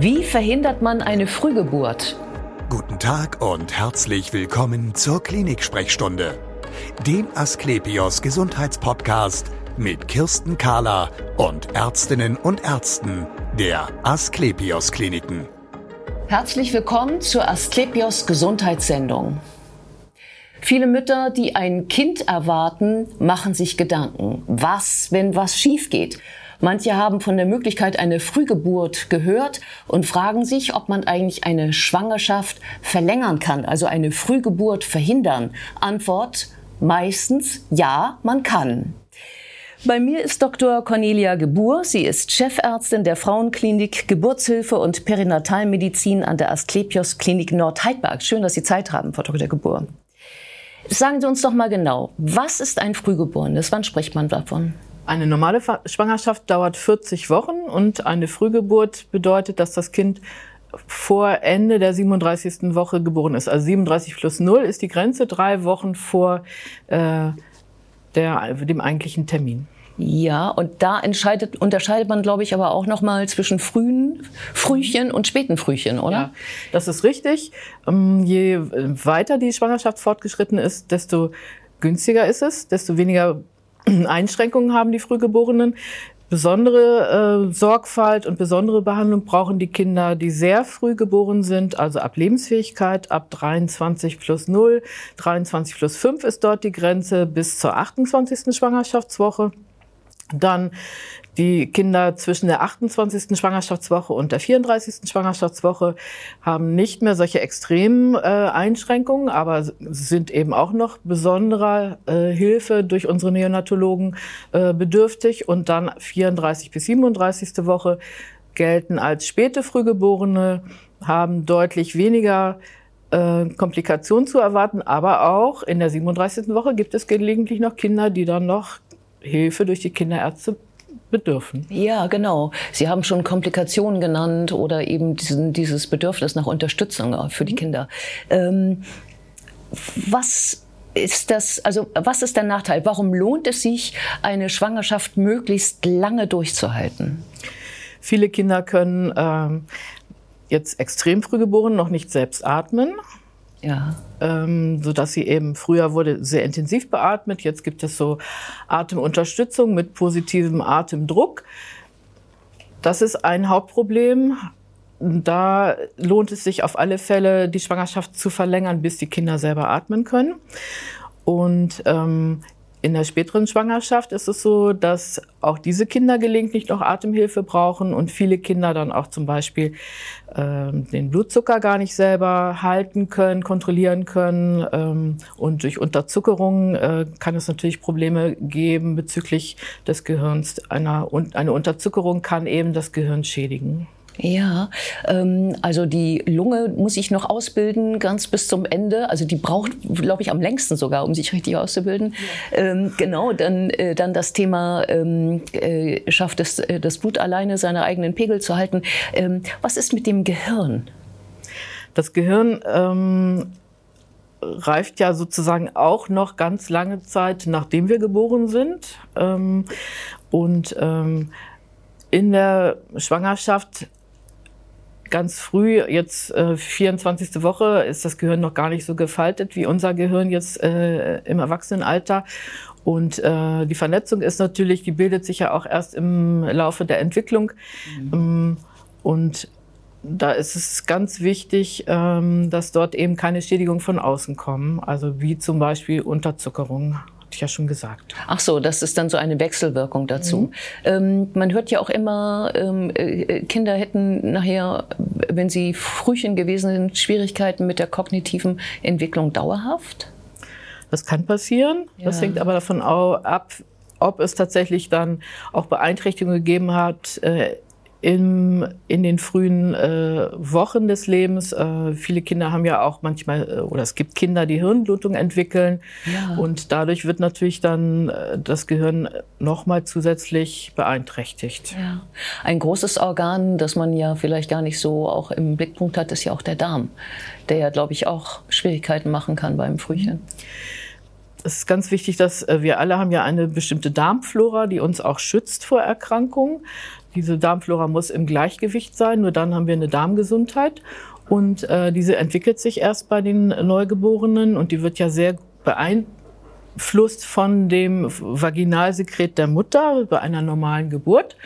Wie verhindert man eine Frühgeburt? Guten Tag und herzlich willkommen zur Klinik-Sprechstunde, dem Asklepios Gesundheitspodcast mit Kirsten Kahler und Ärztinnen und Ärzten der Asklepios Kliniken. Herzlich willkommen zur Asklepios Gesundheitssendung. Viele Mütter, die ein Kind erwarten, machen sich Gedanken. Was, wenn was schief geht? Manche haben von der Möglichkeit einer Frühgeburt gehört und fragen sich, ob man eigentlich eine Schwangerschaft verlängern kann, also eine Frühgeburt verhindern. Antwort meistens ja, man kann. Bei mir ist Dr. Cornelia Gebur. Sie ist Chefärztin der Frauenklinik Geburtshilfe und Perinatalmedizin an der Asklepios Klinik Nordheidberg. Schön, dass Sie Zeit haben, Frau Dr. Gebur. Sagen Sie uns doch mal genau, was ist ein Frühgeborenes? Wann spricht man davon? Eine normale Schwangerschaft dauert 40 Wochen und eine Frühgeburt bedeutet, dass das Kind vor Ende der 37. Woche geboren ist. Also 37 plus 0 ist die Grenze, drei Wochen vor äh, der, dem eigentlichen Termin. Ja, und da entscheidet, unterscheidet man, glaube ich, aber auch noch mal zwischen frühen Frühchen und späten Frühchen, oder? Ja, das ist richtig. Ähm, je weiter die Schwangerschaft fortgeschritten ist, desto günstiger ist es, desto weniger Einschränkungen haben die Frühgeborenen. Besondere äh, Sorgfalt und besondere Behandlung brauchen die Kinder, die sehr früh geboren sind, also ab Lebensfähigkeit, ab 23 plus 0, 23 plus 5 ist dort die Grenze bis zur 28. Schwangerschaftswoche. Dann die Kinder zwischen der 28. Schwangerschaftswoche und der 34. Schwangerschaftswoche haben nicht mehr solche extremen äh, Einschränkungen, aber sind eben auch noch besonderer äh, Hilfe durch unsere Neonatologen äh, bedürftig. Und dann 34 bis 37. Woche gelten als späte Frühgeborene, haben deutlich weniger äh, Komplikationen zu erwarten, aber auch in der 37. Woche gibt es gelegentlich noch Kinder, die dann noch Hilfe durch die Kinderärzte bedürfen. Ja, genau. Sie haben schon Komplikationen genannt oder eben diesen, dieses Bedürfnis nach Unterstützung für die mhm. Kinder. Ähm, was ist das, also was ist der Nachteil? Warum lohnt es sich, eine Schwangerschaft möglichst lange durchzuhalten? Viele Kinder können ähm, jetzt extrem früh geboren noch nicht selbst atmen. Ja. Ähm, so dass sie eben früher wurde sehr intensiv beatmet. Jetzt gibt es so Atemunterstützung mit positivem Atemdruck. Das ist ein Hauptproblem. Da lohnt es sich auf alle Fälle, die Schwangerschaft zu verlängern, bis die Kinder selber atmen können. Und ähm, in der späteren Schwangerschaft ist es so, dass auch diese Kinder gelegentlich noch Atemhilfe brauchen und viele Kinder dann auch zum Beispiel äh, den Blutzucker gar nicht selber halten können, kontrollieren können. Ähm, und durch Unterzuckerung äh, kann es natürlich Probleme geben bezüglich des Gehirns. Eine, eine Unterzuckerung kann eben das Gehirn schädigen. Ja, ähm, also die Lunge muss ich noch ausbilden, ganz bis zum Ende. Also die braucht, glaube ich, am längsten sogar, um sich richtig auszubilden. Ja. Ähm, genau, dann, äh, dann das Thema, ähm, äh, schafft es äh, das Blut alleine, seine eigenen Pegel zu halten. Ähm, was ist mit dem Gehirn? Das Gehirn ähm, reift ja sozusagen auch noch ganz lange Zeit, nachdem wir geboren sind. Ähm, und ähm, in der Schwangerschaft ganz früh, jetzt äh, 24. Woche, ist das Gehirn noch gar nicht so gefaltet wie unser Gehirn jetzt äh, im Erwachsenenalter. Und äh, die Vernetzung ist natürlich, die bildet sich ja auch erst im Laufe der Entwicklung. Mhm. Ähm, und da ist es ganz wichtig, ähm, dass dort eben keine Schädigungen von außen kommen, also wie zum Beispiel Unterzuckerung hatte ich ja schon gesagt. Ach so, das ist dann so eine Wechselwirkung dazu. Mhm. Ähm, man hört ja auch immer, ähm, äh, Kinder hätten nachher, wenn sie Frühchen gewesen sind, Schwierigkeiten mit der kognitiven Entwicklung dauerhaft. Das kann passieren. Ja. Das hängt aber davon ab, ob es tatsächlich dann auch Beeinträchtigungen gegeben hat äh, im, in den frühen äh, Wochen des Lebens. Äh, viele Kinder haben ja auch manchmal, äh, oder es gibt Kinder, die Hirnblutung entwickeln. Ja. Und dadurch wird natürlich dann äh, das Gehirn nochmal zusätzlich beeinträchtigt. Ja. Ein großes Organ, das man ja vielleicht gar nicht so auch im Blickpunkt hat, ist ja auch der Darm, der ja, glaube ich, auch Schwierigkeiten machen kann beim Frühchen. Mhm es ist ganz wichtig, dass äh, wir alle haben ja eine bestimmte Darmflora, die uns auch schützt vor Erkrankungen. Diese Darmflora muss im Gleichgewicht sein, nur dann haben wir eine Darmgesundheit. Und äh, diese entwickelt sich erst bei den Neugeborenen und die wird ja sehr beeinflusst von dem Vaginalsekret der Mutter bei einer normalen Geburt.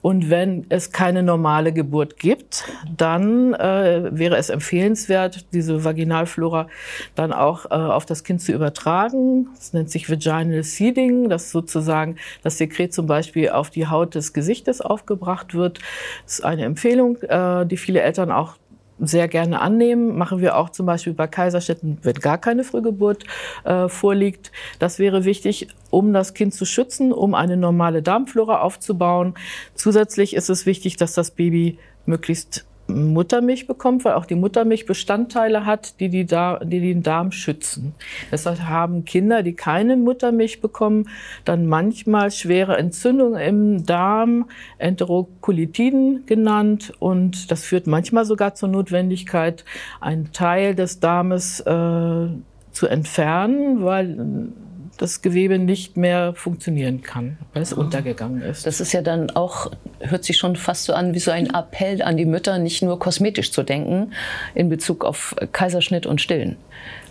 Und wenn es keine normale Geburt gibt, dann äh, wäre es empfehlenswert, diese Vaginalflora dann auch äh, auf das Kind zu übertragen. Das nennt sich Vaginal Seeding, dass sozusagen das Sekret zum Beispiel auf die Haut des Gesichtes aufgebracht wird. Das ist eine Empfehlung, äh, die viele Eltern auch sehr gerne annehmen. Machen wir auch zum Beispiel bei Kaiserstädten, wenn gar keine Frühgeburt äh, vorliegt. Das wäre wichtig, um das Kind zu schützen, um eine normale Darmflora aufzubauen. Zusätzlich ist es wichtig, dass das Baby möglichst Muttermilch bekommt, weil auch die Muttermilch Bestandteile hat, die, die, da die den Darm schützen. Deshalb haben Kinder, die keine Muttermilch bekommen, dann manchmal schwere Entzündungen im Darm, Enterokolitiden genannt. Und das führt manchmal sogar zur Notwendigkeit, einen Teil des Darmes äh, zu entfernen, weil das Gewebe nicht mehr funktionieren kann, weil es untergegangen ist. Das ist ja dann auch, hört sich schon fast so an wie so ein Appell an die Mütter, nicht nur kosmetisch zu denken in Bezug auf Kaiserschnitt und Stillen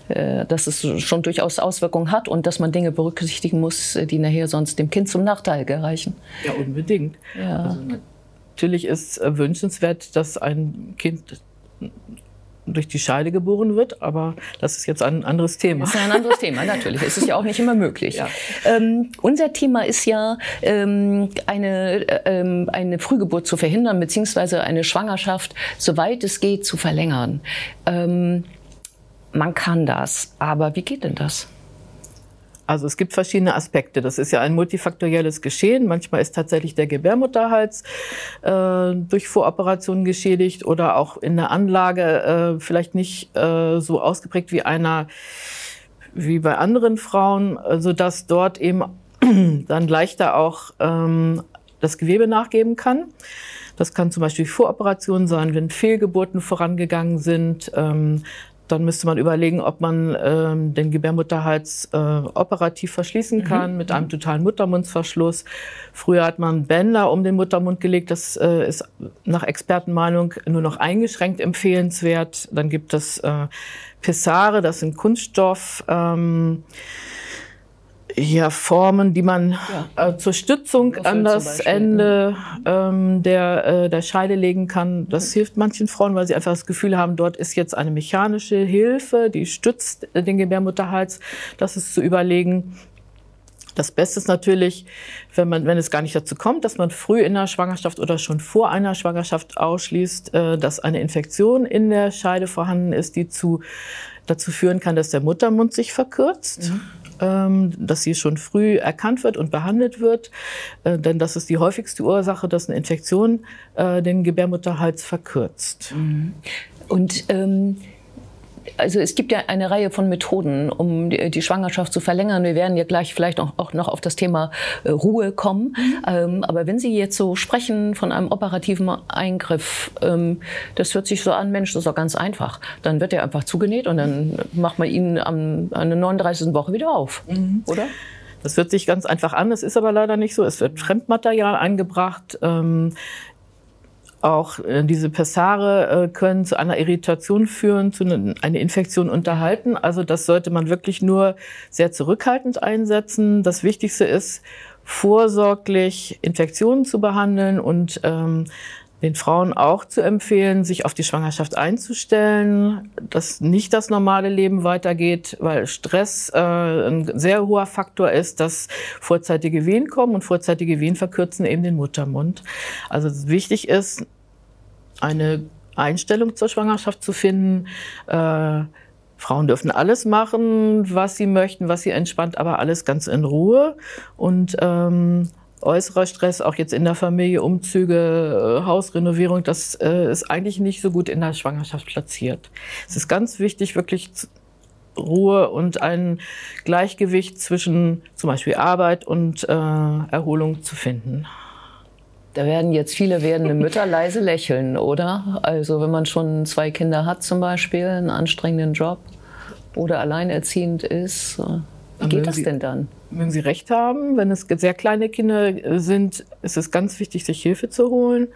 äh, dass es schon durchaus Auswirkungen hat und dass man Dinge berücksichtigen muss, die nachher sonst dem Kind zum Nachteil gereichen. Ja, unbedingt. Ja. Also natürlich ist wünschenswert, dass ein Kind durch die Scheide geboren wird, aber das ist jetzt ein anderes Thema. Das ist ein anderes Thema, natürlich. Es ist ja auch nicht immer möglich. Ja. Ähm, unser Thema ist ja, ähm, eine, ähm, eine Frühgeburt zu verhindern, beziehungsweise eine Schwangerschaft, soweit es geht, zu verlängern. Ähm, man kann das, aber wie geht denn das? Also es gibt verschiedene Aspekte. Das ist ja ein multifaktorielles Geschehen. Manchmal ist tatsächlich der Gebärmutterhals äh, durch Voroperationen geschädigt oder auch in der Anlage äh, vielleicht nicht äh, so ausgeprägt wie einer wie bei anderen Frauen, so dass dort eben dann leichter auch ähm, das Gewebe nachgeben kann. Das kann zum Beispiel Voroperationen sein, wenn Fehlgeburten vorangegangen sind. Ähm, dann müsste man überlegen, ob man ähm, den Gebärmutterhals äh, operativ verschließen mhm. kann mhm. mit einem totalen Muttermundsverschluss. Früher hat man Bänder um den Muttermund gelegt. Das äh, ist nach Expertenmeinung nur noch eingeschränkt empfehlenswert. Dann gibt es äh, Pessare, das sind Kunststoff. Ähm, ja, Formen, die man ja. äh, zur Stützung an das Ende ähm, der, äh, der Scheide legen kann. Das mhm. hilft manchen Frauen, weil sie einfach das Gefühl haben, dort ist jetzt eine mechanische Hilfe, die stützt den Gebärmutterhals. Das ist zu überlegen. Das Beste ist natürlich, wenn man, wenn es gar nicht dazu kommt, dass man früh in der Schwangerschaft oder schon vor einer Schwangerschaft ausschließt, äh, dass eine Infektion in der Scheide vorhanden ist, die zu dazu führen kann, dass der Muttermund sich verkürzt. Mhm dass sie schon früh erkannt wird und behandelt wird. Äh, denn das ist die häufigste Ursache, dass eine Infektion äh, den Gebärmutterhals verkürzt. Mhm. Und ähm also es gibt ja eine Reihe von Methoden, um die, die Schwangerschaft zu verlängern. Wir werden ja gleich vielleicht auch, auch noch auf das Thema äh, Ruhe kommen. Mhm. Ähm, aber wenn Sie jetzt so sprechen von einem operativen Eingriff, ähm, das hört sich so an, Mensch, das ist doch ganz einfach. Dann wird er einfach zugenäht und dann macht man ihn am, an der 39. Woche wieder auf, mhm. oder? Das hört sich ganz einfach an, es ist aber leider nicht so. Es wird Fremdmaterial eingebracht. Ähm, auch äh, diese Pessare äh, können zu einer Irritation führen, zu ne, einer Infektion unterhalten. Also das sollte man wirklich nur sehr zurückhaltend einsetzen. Das Wichtigste ist, vorsorglich Infektionen zu behandeln und ähm, den Frauen auch zu empfehlen, sich auf die Schwangerschaft einzustellen, dass nicht das normale Leben weitergeht, weil Stress äh, ein sehr hoher Faktor ist, dass vorzeitige Wehen kommen und vorzeitige Wehen verkürzen eben den Muttermund. Also wichtig ist, eine Einstellung zur Schwangerschaft zu finden. Äh, Frauen dürfen alles machen, was sie möchten, was sie entspannt, aber alles ganz in Ruhe und ähm, äußerer Stress, auch jetzt in der Familie, Umzüge, äh, Hausrenovierung, das äh, ist eigentlich nicht so gut in der Schwangerschaft platziert. Es ist ganz wichtig, wirklich Ruhe und ein Gleichgewicht zwischen zum Beispiel Arbeit und äh, Erholung zu finden. Da werden jetzt viele werdende Mütter leise lächeln, oder? Also wenn man schon zwei Kinder hat zum Beispiel, einen anstrengenden Job oder alleinerziehend ist. Wie geht das Sie, denn dann? Mögen Sie recht haben, wenn es sehr kleine Kinder äh, sind, ist es ganz wichtig, sich Hilfe zu holen.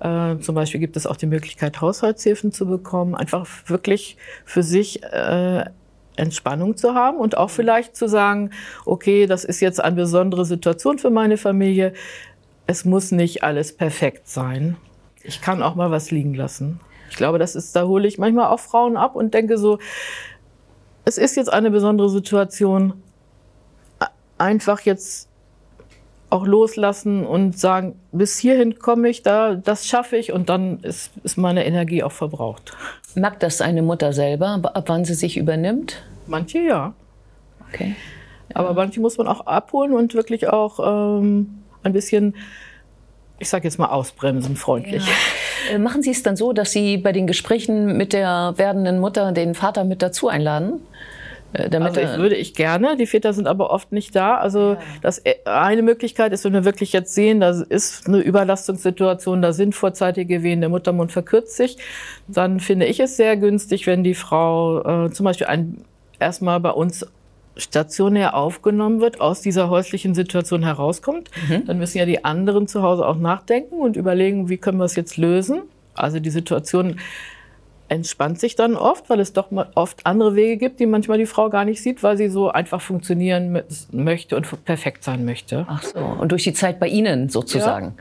Äh, zum Beispiel gibt es auch die Möglichkeit, Haushaltshilfen zu bekommen, einfach wirklich für sich äh, Entspannung zu haben und auch vielleicht zu sagen, okay, das ist jetzt eine besondere Situation für meine Familie. Es muss nicht alles perfekt sein. Ich kann auch mal was liegen lassen. Ich glaube, das ist, da hole ich manchmal auch Frauen ab und denke so, es ist jetzt eine besondere Situation. Einfach jetzt auch loslassen und sagen, bis hierhin komme ich, da, das schaffe ich und dann ist, ist meine Energie auch verbraucht. Merkt das eine Mutter selber, ab wann sie sich übernimmt? Manche ja. Okay. Ja. Aber manche muss man auch abholen und wirklich auch ähm, ein bisschen, ich sage jetzt mal, ausbremsen, freundlich. Ja. Äh, machen Sie es dann so, dass Sie bei den Gesprächen mit der werdenden Mutter den Vater mit dazu einladen? Äh, damit also würde ich gerne, die Väter sind aber oft nicht da. Also ja. das äh, eine Möglichkeit ist, wenn wir wirklich jetzt sehen, da ist eine Überlastungssituation, da sind vorzeitige Wehen, der Muttermund verkürzt sich, dann finde ich es sehr günstig, wenn die Frau äh, zum Beispiel ein, erstmal bei uns stationär aufgenommen wird, aus dieser häuslichen Situation herauskommt. Mhm. Dann müssen ja die anderen zu Hause auch nachdenken und überlegen, wie können wir es jetzt lösen. Also die Situation entspannt sich dann oft, weil es doch oft andere Wege gibt, die manchmal die Frau gar nicht sieht, weil sie so einfach funktionieren möchte und perfekt sein möchte. Ach so. Und durch die Zeit bei Ihnen sozusagen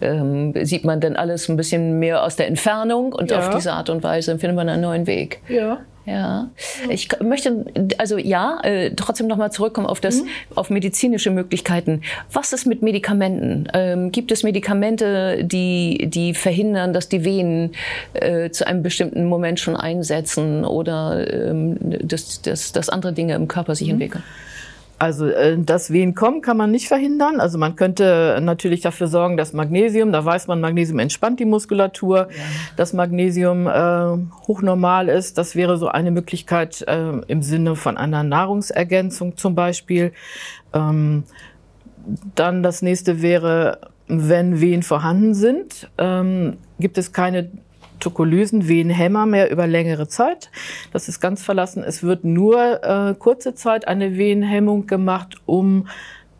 ja. ähm, sieht man dann alles ein bisschen mehr aus der Entfernung und ja. auf diese Art und Weise findet man einen neuen Weg. Ja. Ja, ich möchte also ja äh, trotzdem noch mal zurückkommen auf das mhm. auf medizinische Möglichkeiten. Was ist mit Medikamenten? Ähm, gibt es Medikamente, die die verhindern, dass die Venen äh, zu einem bestimmten Moment schon einsetzen oder ähm, dass, dass, dass andere Dinge im Körper sich mhm. entwickeln? Also äh, dass Wehen kommen, kann man nicht verhindern. Also man könnte natürlich dafür sorgen, dass Magnesium, da weiß man, Magnesium entspannt die Muskulatur, ja. dass Magnesium äh, hochnormal ist. Das wäre so eine Möglichkeit äh, im Sinne von einer Nahrungsergänzung zum Beispiel. Ähm, dann das nächste wäre, wenn Wehen vorhanden sind, ähm, gibt es keine Tokolysen Venenhämmer mehr über längere Zeit. Das ist ganz verlassen. Es wird nur äh, kurze Zeit eine Venenhemmung gemacht, um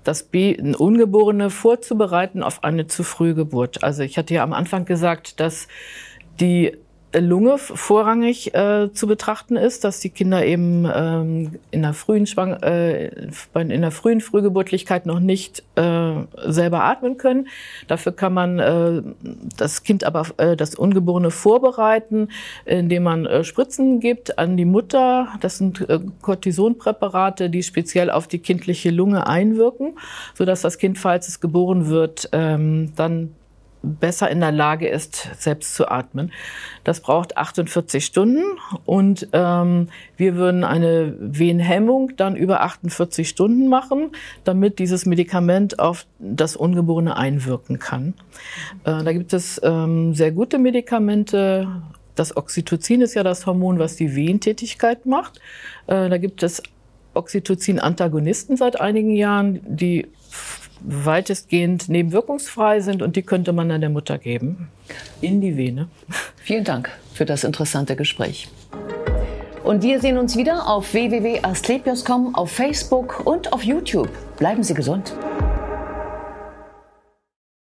das B Ungeborene vorzubereiten auf eine zu frühe Geburt. Also ich hatte ja am Anfang gesagt, dass die Lunge vorrangig äh, zu betrachten ist, dass die Kinder eben ähm, in der frühen Schwang äh, in der frühen Frühgeburtlichkeit noch nicht äh, selber atmen können. Dafür kann man äh, das Kind aber äh, das Ungeborene vorbereiten, indem man äh, Spritzen gibt an die Mutter. Das sind äh, Cortisonpräparate, die speziell auf die kindliche Lunge einwirken, so dass das Kind, falls es geboren wird, ähm, dann besser in der Lage ist, selbst zu atmen. Das braucht 48 Stunden und ähm, wir würden eine Wehenhemmung dann über 48 Stunden machen, damit dieses Medikament auf das Ungeborene einwirken kann. Äh, da gibt es ähm, sehr gute Medikamente. Das Oxytocin ist ja das Hormon, was die Wehentätigkeit macht. Äh, da gibt es Oxytocin-Antagonisten seit einigen Jahren, die weitestgehend nebenwirkungsfrei sind und die könnte man dann der Mutter geben in die Vene. Vielen Dank für das interessante Gespräch. Und wir sehen uns wieder auf www.asklepios.com, auf Facebook und auf YouTube. Bleiben Sie gesund.